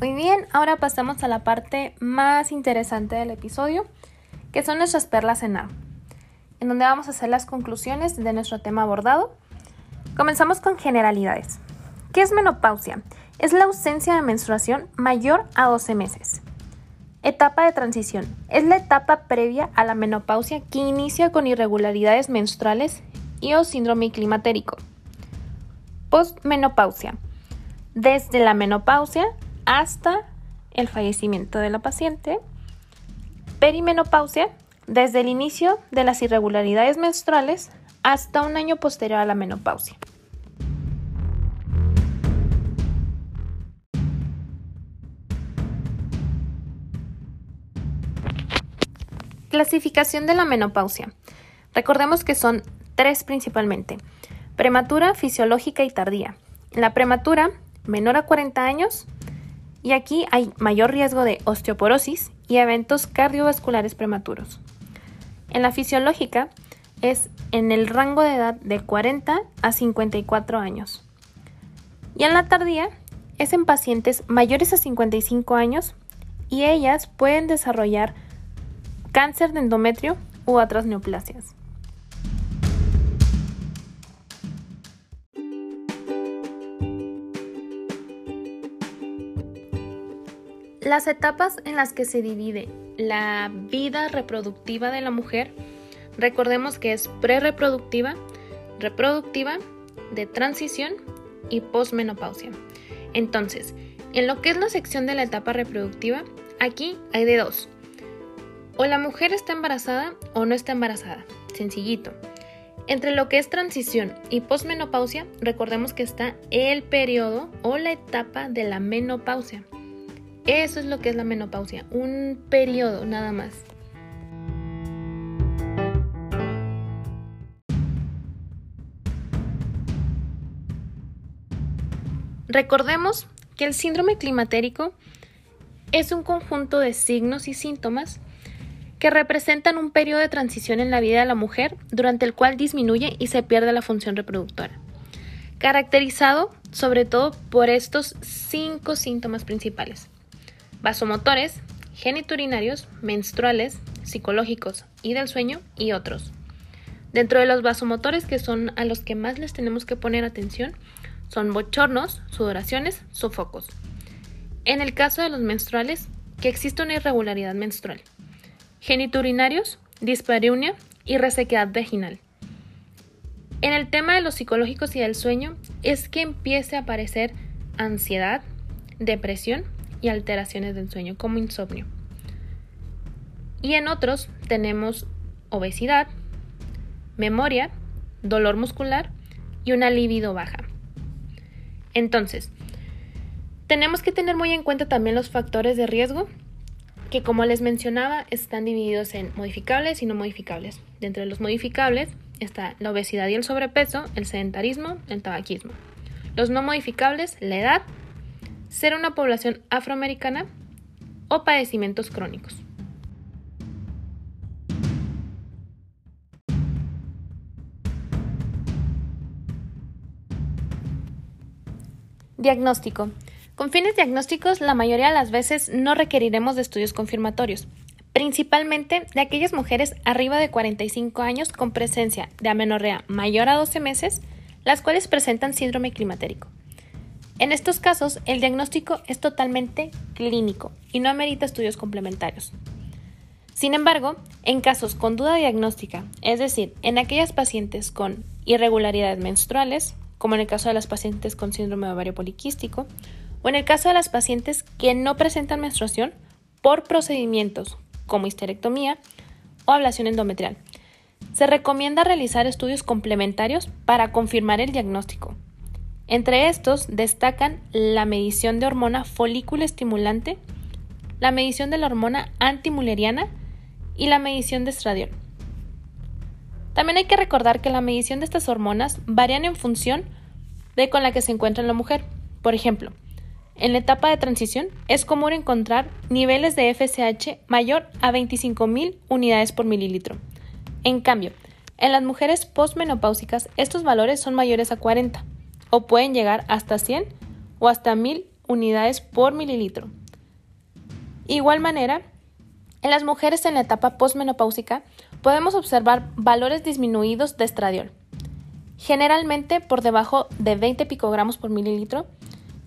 Muy bien, ahora pasamos a la parte más interesante del episodio, que son nuestras perlas en A, en donde vamos a hacer las conclusiones de nuestro tema abordado. Comenzamos con generalidades. ¿Qué es menopausia? Es la ausencia de menstruación mayor a 12 meses. Etapa de transición. Es la etapa previa a la menopausia que inicia con irregularidades menstruales y o síndrome climatérico. Postmenopausia. Desde la menopausia hasta el fallecimiento de la paciente. Perimenopausia. Desde el inicio de las irregularidades menstruales hasta un año posterior a la menopausia. Clasificación de la menopausia. Recordemos que son tres principalmente. Prematura, fisiológica y tardía. la prematura, menor a 40 años, y aquí hay mayor riesgo de osteoporosis y eventos cardiovasculares prematuros. En la fisiológica es en el rango de edad de 40 a 54 años. Y en la tardía es en pacientes mayores a 55 años y ellas pueden desarrollar cáncer de endometrio u otras neoplasias. Las etapas en las que se divide la vida reproductiva de la mujer, recordemos que es prereproductiva, reproductiva, de transición y posmenopausia. Entonces, en lo que es la sección de la etapa reproductiva, aquí hay de dos, o la mujer está embarazada o no está embarazada. Sencillito. Entre lo que es transición y posmenopausia, recordemos que está el periodo o la etapa de la menopausia. Eso es lo que es la menopausia, un periodo nada más. Recordemos que el síndrome climatérico es un conjunto de signos y síntomas que representan un periodo de transición en la vida de la mujer durante el cual disminuye y se pierde la función reproductora, caracterizado sobre todo por estos cinco síntomas principales. Vasomotores, geniturinarios, menstruales, psicológicos y del sueño y otros. Dentro de los vasomotores que son a los que más les tenemos que poner atención son bochornos, sudoraciones, sofocos. En el caso de los menstruales, que existe una irregularidad menstrual geniturinarios, dispareunia y resequedad vaginal. En el tema de los psicológicos y del sueño es que empiece a aparecer ansiedad, depresión y alteraciones del sueño como insomnio. Y en otros tenemos obesidad, memoria, dolor muscular y una libido baja. Entonces, tenemos que tener muy en cuenta también los factores de riesgo que como les mencionaba están divididos en modificables y no modificables. Dentro de los modificables está la obesidad y el sobrepeso, el sedentarismo, el tabaquismo. Los no modificables, la edad, ser una población afroamericana o padecimientos crónicos. Diagnóstico. Con fines diagnósticos, la mayoría de las veces no requeriremos de estudios confirmatorios, principalmente de aquellas mujeres arriba de 45 años con presencia de amenorrea mayor a 12 meses, las cuales presentan síndrome climatérico. En estos casos, el diagnóstico es totalmente clínico y no amerita estudios complementarios. Sin embargo, en casos con duda diagnóstica, es decir, en aquellas pacientes con irregularidades menstruales, como en el caso de las pacientes con síndrome ovario poliquístico, o en el caso de las pacientes que no presentan menstruación por procedimientos como histerectomía o ablación endometrial. Se recomienda realizar estudios complementarios para confirmar el diagnóstico. Entre estos destacan la medición de hormona folículo estimulante, la medición de la hormona antimuleriana y la medición de estradiol. También hay que recordar que la medición de estas hormonas varían en función de con la que se encuentra la mujer. Por ejemplo, en la etapa de transición es común encontrar niveles de FSH mayor a 25.000 unidades por mililitro. En cambio, en las mujeres postmenopáusicas estos valores son mayores a 40 o pueden llegar hasta 100 o hasta 1000 unidades por mililitro. Igual manera, en las mujeres en la etapa postmenopáusica podemos observar valores disminuidos de estradiol, generalmente por debajo de 20 picogramos por mililitro,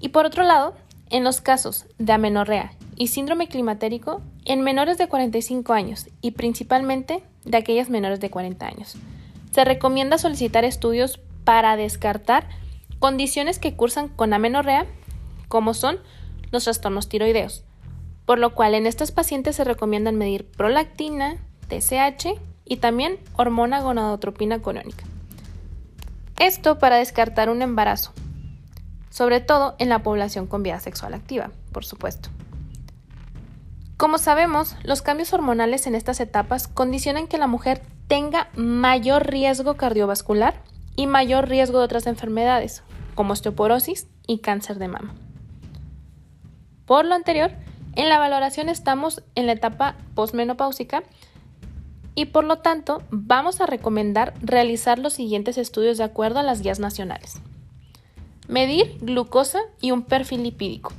y por otro lado, en los casos de amenorrea y síndrome climatérico en menores de 45 años y principalmente de aquellas menores de 40 años. Se recomienda solicitar estudios para descartar condiciones que cursan con amenorrea, como son los trastornos tiroideos, por lo cual en estos pacientes se recomiendan medir prolactina, TSH y también hormona gonadotropina colónica. Esto para descartar un embarazo, sobre todo en la población con vida sexual activa, por supuesto. Como sabemos, los cambios hormonales en estas etapas condicionan que la mujer tenga mayor riesgo cardiovascular y mayor riesgo de otras enfermedades, como osteoporosis y cáncer de mama. Por lo anterior, en la valoración estamos en la etapa postmenopáusica y por lo tanto vamos a recomendar realizar los siguientes estudios de acuerdo a las guías nacionales. Medir glucosa y un perfil lipídico.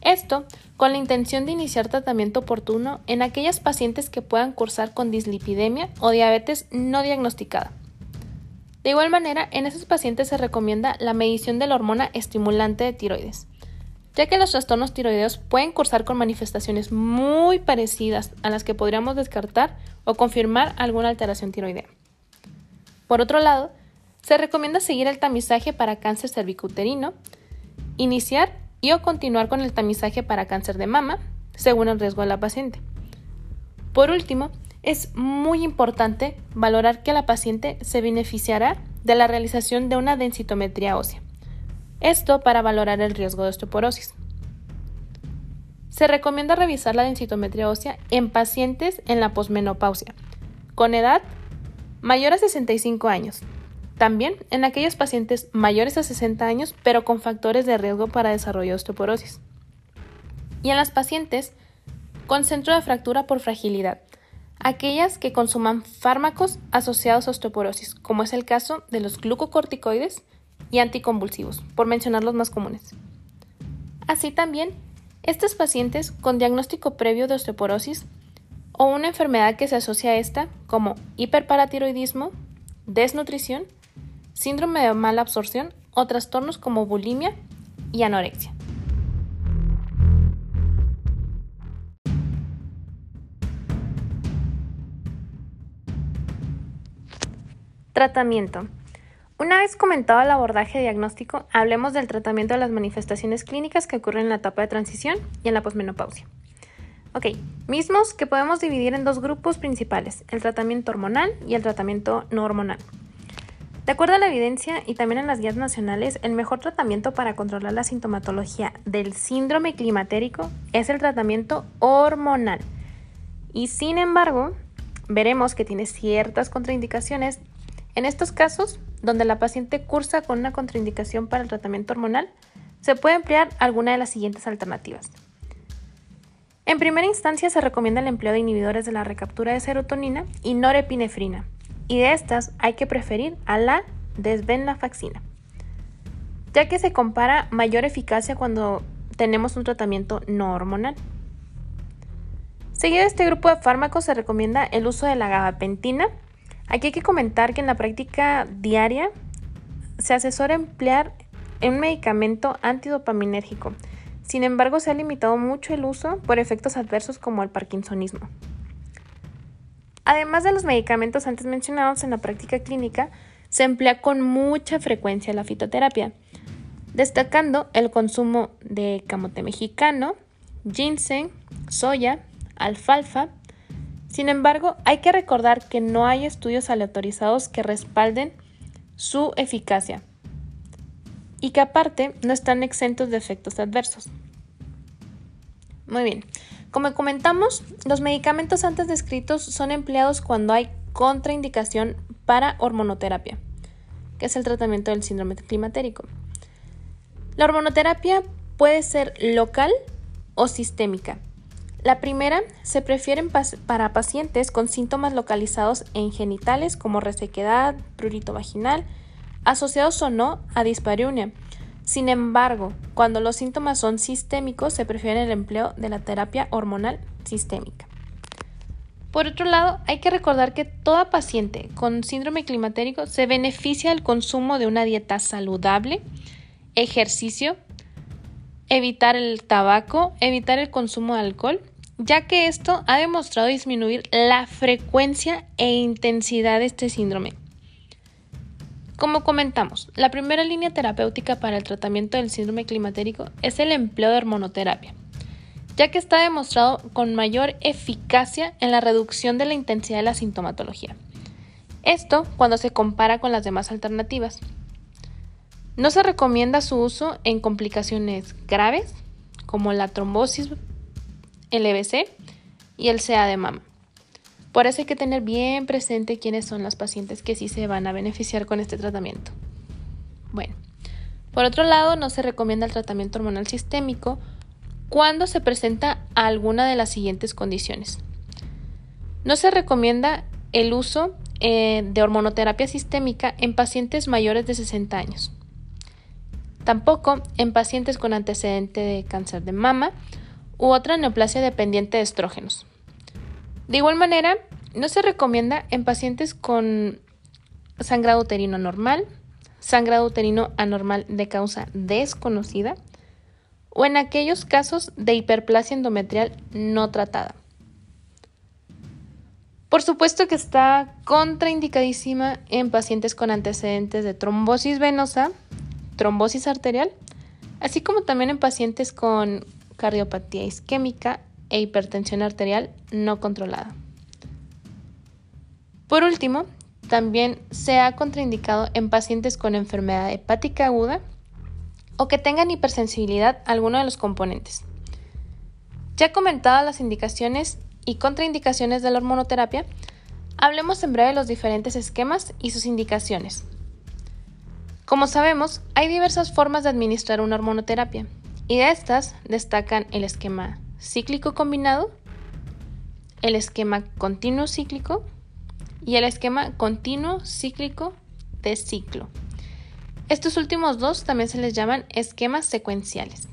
Esto con la intención de iniciar tratamiento oportuno en aquellas pacientes que puedan cursar con dislipidemia o diabetes no diagnosticada. De igual manera, en esos pacientes se recomienda la medición de la hormona estimulante de tiroides, ya que los trastornos tiroideos pueden cursar con manifestaciones muy parecidas a las que podríamos descartar o confirmar alguna alteración tiroidea. Por otro lado, se recomienda seguir el tamizaje para cáncer cervicouterino, iniciar y o continuar con el tamizaje para cáncer de mama, según el riesgo de la paciente. Por último, es muy importante valorar que la paciente se beneficiará de la realización de una densitometría ósea. Esto para valorar el riesgo de osteoporosis. Se recomienda revisar la densitometría ósea en pacientes en la posmenopausia, con edad mayor a 65 años, también en aquellos pacientes mayores a 60 años, pero con factores de riesgo para desarrollo de osteoporosis. Y en las pacientes con centro de fractura por fragilidad, aquellas que consuman fármacos asociados a osteoporosis, como es el caso de los glucocorticoides y anticonvulsivos, por mencionar los más comunes. Así también, estos pacientes con diagnóstico previo de osteoporosis o una enfermedad que se asocia a esta, como hiperparatiroidismo, desnutrición síndrome de mala absorción o trastornos como bulimia y anorexia. Tratamiento. Una vez comentado el abordaje diagnóstico, hablemos del tratamiento de las manifestaciones clínicas que ocurren en la etapa de transición y en la posmenopausia. Ok, mismos que podemos dividir en dos grupos principales, el tratamiento hormonal y el tratamiento no hormonal. De acuerdo a la evidencia y también en las guías nacionales, el mejor tratamiento para controlar la sintomatología del síndrome climatérico es el tratamiento hormonal. Y sin embargo, veremos que tiene ciertas contraindicaciones. En estos casos, donde la paciente cursa con una contraindicación para el tratamiento hormonal, se puede emplear alguna de las siguientes alternativas. En primera instancia se recomienda el empleo de inhibidores de la recaptura de serotonina y norepinefrina, y de estas hay que preferir a la desvenlafaxina, ya que se compara mayor eficacia cuando tenemos un tratamiento no hormonal. Seguido de este grupo de fármacos se recomienda el uso de la gabapentina. Aquí hay que comentar que en la práctica diaria se asesora emplear un medicamento antidopaminérgico. Sin embargo, se ha limitado mucho el uso por efectos adversos como el parkinsonismo. Además de los medicamentos antes mencionados en la práctica clínica, se emplea con mucha frecuencia la fitoterapia, destacando el consumo de camote mexicano, ginseng, soya, alfalfa. Sin embargo, hay que recordar que no hay estudios aleatorizados que respalden su eficacia y que aparte no están exentos de efectos adversos. Muy bien, como comentamos, los medicamentos antes descritos son empleados cuando hay contraindicación para hormonoterapia, que es el tratamiento del síndrome climatérico. La hormonoterapia puede ser local o sistémica. La primera se prefiere para pacientes con síntomas localizados en genitales como resequedad, prurito vaginal, asociados o no a dispareunia, Sin embargo, cuando los síntomas son sistémicos, se prefiere el empleo de la terapia hormonal sistémica. Por otro lado, hay que recordar que toda paciente con síndrome climatérico se beneficia del consumo de una dieta saludable, ejercicio, evitar el tabaco, evitar el consumo de alcohol, ya que esto ha demostrado disminuir la frecuencia e intensidad de este síndrome. Como comentamos, la primera línea terapéutica para el tratamiento del síndrome climatérico es el empleo de hormonoterapia, ya que está demostrado con mayor eficacia en la reducción de la intensidad de la sintomatología. Esto cuando se compara con las demás alternativas. No se recomienda su uso en complicaciones graves como la trombosis, el EBC y el CA de mama. Por eso hay que tener bien presente quiénes son las pacientes que sí se van a beneficiar con este tratamiento. Bueno, por otro lado, no se recomienda el tratamiento hormonal sistémico cuando se presenta alguna de las siguientes condiciones. No se recomienda el uso eh, de hormonoterapia sistémica en pacientes mayores de 60 años. Tampoco en pacientes con antecedente de cáncer de mama u otra neoplasia dependiente de estrógenos. De igual manera, no se recomienda en pacientes con sangrado uterino normal, sangrado uterino anormal de causa desconocida o en aquellos casos de hiperplasia endometrial no tratada. Por supuesto que está contraindicadísima en pacientes con antecedentes de trombosis venosa, trombosis arterial, así como también en pacientes con cardiopatía isquémica e hipertensión arterial no controlada. Por último, también se ha contraindicado en pacientes con enfermedad hepática aguda o que tengan hipersensibilidad a alguno de los componentes. Ya comentadas las indicaciones y contraindicaciones de la hormonoterapia, hablemos en breve de los diferentes esquemas y sus indicaciones. Como sabemos, hay diversas formas de administrar una hormonoterapia, y de estas destacan el esquema cíclico combinado, el esquema continuo cíclico y el esquema continuo cíclico de ciclo. Estos últimos dos también se les llaman esquemas secuenciales.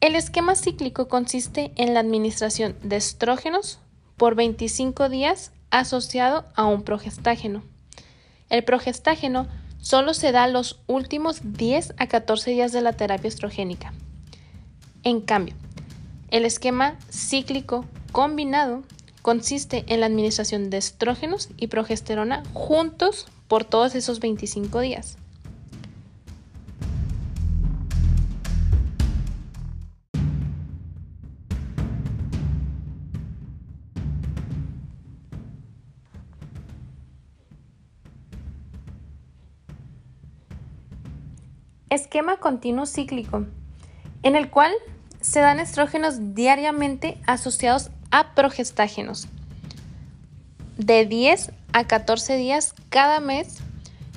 El esquema cíclico consiste en la administración de estrógenos por 25 días asociado a un progestágeno. El progestágeno solo se da los últimos 10 a 14 días de la terapia estrogénica. En cambio, el esquema cíclico combinado consiste en la administración de estrógenos y progesterona juntos por todos esos 25 días. Esquema continuo cíclico, en el cual se dan estrógenos diariamente asociados a progestágenos de 10 a 14 días cada mes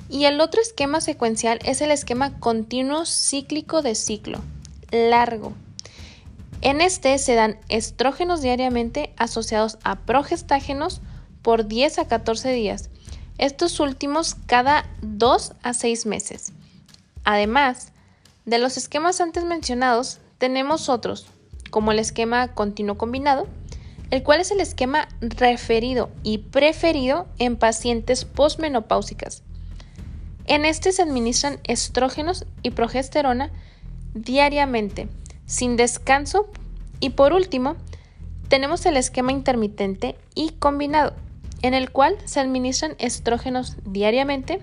y el otro esquema secuencial es el esquema continuo cíclico de ciclo largo. En este se dan estrógenos diariamente asociados a progestágenos por 10 a 14 días, estos últimos cada 2 a 6 meses. Además, de los esquemas antes mencionados, tenemos otros, como el esquema continuo combinado, el cual es el esquema referido y preferido en pacientes posmenopáusicas. En este se administran estrógenos y progesterona diariamente, sin descanso. Y por último, tenemos el esquema intermitente y combinado, en el cual se administran estrógenos diariamente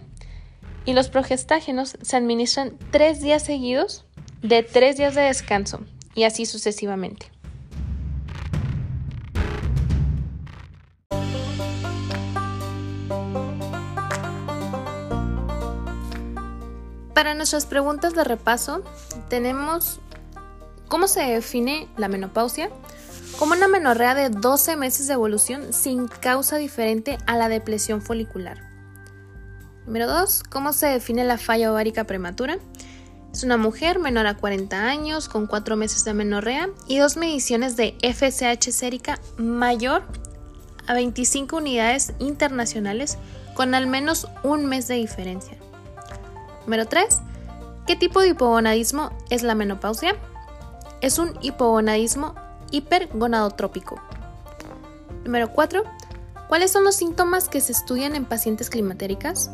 y los progestágenos se administran tres días seguidos de tres días de descanso y así sucesivamente. Para nuestras preguntas de repaso, tenemos cómo se define la menopausia como una menorrea de 12 meses de evolución sin causa diferente a la depresión folicular. Número 2. ¿Cómo se define la falla ovárica prematura? Es una mujer menor a 40 años con 4 meses de menorrea y dos mediciones de FSH sérica mayor a 25 unidades internacionales con al menos un mes de diferencia. Número 3. ¿Qué tipo de hipogonadismo es la menopausia? Es un hipogonadismo hipergonadotrópico. Número 4. ¿Cuáles son los síntomas que se estudian en pacientes climatéricas?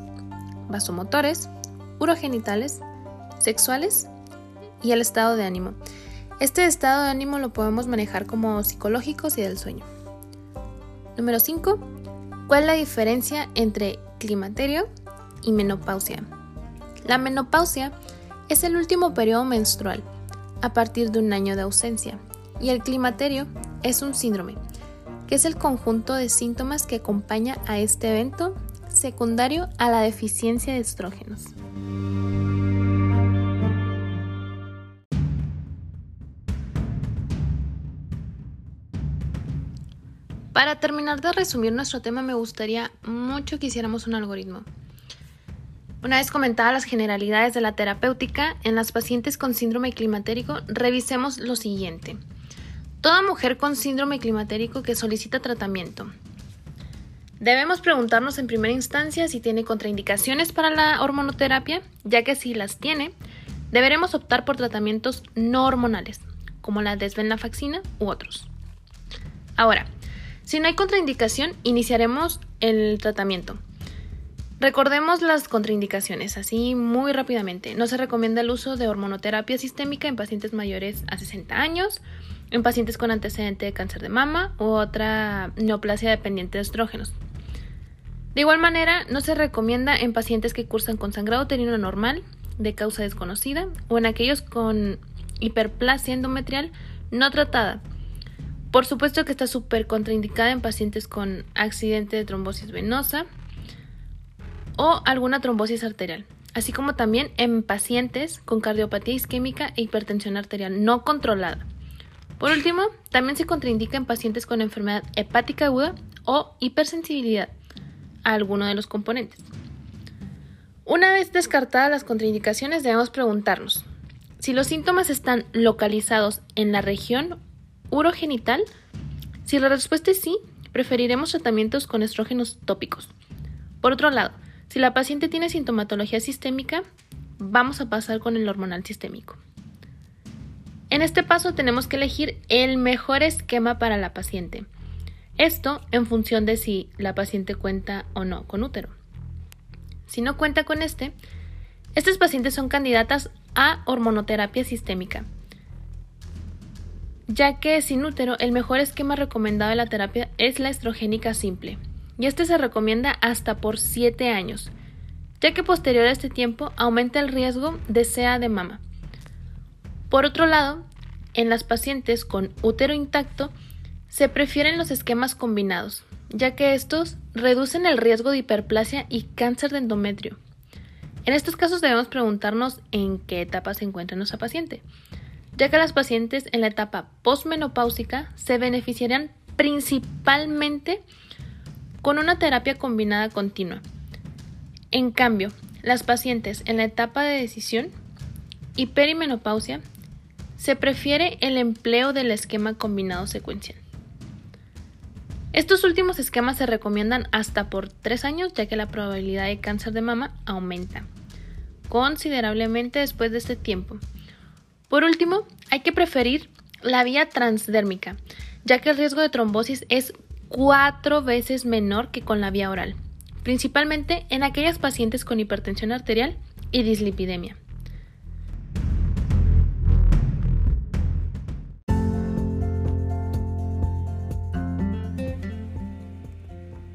Vasomotores, urogenitales, sexuales y el estado de ánimo. Este estado de ánimo lo podemos manejar como psicológicos y del sueño. Número 5. ¿Cuál es la diferencia entre climaterio y menopausia? La menopausia es el último periodo menstrual a partir de un año de ausencia y el climaterio es un síndrome, que es el conjunto de síntomas que acompaña a este evento secundario a la deficiencia de estrógenos. Para terminar de resumir nuestro tema, me gustaría mucho que hiciéramos un algoritmo. Una vez comentadas las generalidades de la terapéutica, en las pacientes con síndrome climatérico, revisemos lo siguiente. Toda mujer con síndrome climatérico que solicita tratamiento. Debemos preguntarnos en primera instancia si tiene contraindicaciones para la hormonoterapia, ya que si las tiene, deberemos optar por tratamientos no hormonales, como la desvenlafaxina u otros. Ahora, si no hay contraindicación, iniciaremos el tratamiento. Recordemos las contraindicaciones, así muy rápidamente. No se recomienda el uso de hormonoterapia sistémica en pacientes mayores a 60 años, en pacientes con antecedente de cáncer de mama u otra neoplasia dependiente de estrógenos. De igual manera, no se recomienda en pacientes que cursan con sangrado uterino normal de causa desconocida o en aquellos con hiperplasia endometrial no tratada por supuesto que está súper contraindicada en pacientes con accidente de trombosis venosa o alguna trombosis arterial, así como también en pacientes con cardiopatía isquémica e hipertensión arterial no controlada. Por último, también se contraindica en pacientes con enfermedad hepática aguda o hipersensibilidad a alguno de los componentes. Una vez descartadas las contraindicaciones, debemos preguntarnos si los síntomas están localizados en la región urogenital? Si la respuesta es sí, preferiremos tratamientos con estrógenos tópicos. Por otro lado, si la paciente tiene sintomatología sistémica, vamos a pasar con el hormonal sistémico. En este paso tenemos que elegir el mejor esquema para la paciente. Esto en función de si la paciente cuenta o no con útero. Si no cuenta con este, estas pacientes son candidatas a hormonoterapia sistémica ya que sin útero el mejor esquema recomendado de la terapia es la estrogénica simple, y este se recomienda hasta por 7 años, ya que posterior a este tiempo aumenta el riesgo de SEA de mama. Por otro lado, en las pacientes con útero intacto se prefieren los esquemas combinados, ya que estos reducen el riesgo de hiperplasia y cáncer de endometrio. En estos casos debemos preguntarnos en qué etapa se encuentra nuestra paciente ya que las pacientes en la etapa postmenopáusica se beneficiarían principalmente con una terapia combinada continua. En cambio, las pacientes en la etapa de decisión y perimenopausia se prefiere el empleo del esquema combinado secuencial. Estos últimos esquemas se recomiendan hasta por 3 años ya que la probabilidad de cáncer de mama aumenta considerablemente después de este tiempo por último, hay que preferir la vía transdérmica, ya que el riesgo de trombosis es cuatro veces menor que con la vía oral, principalmente en aquellas pacientes con hipertensión arterial y dislipidemia.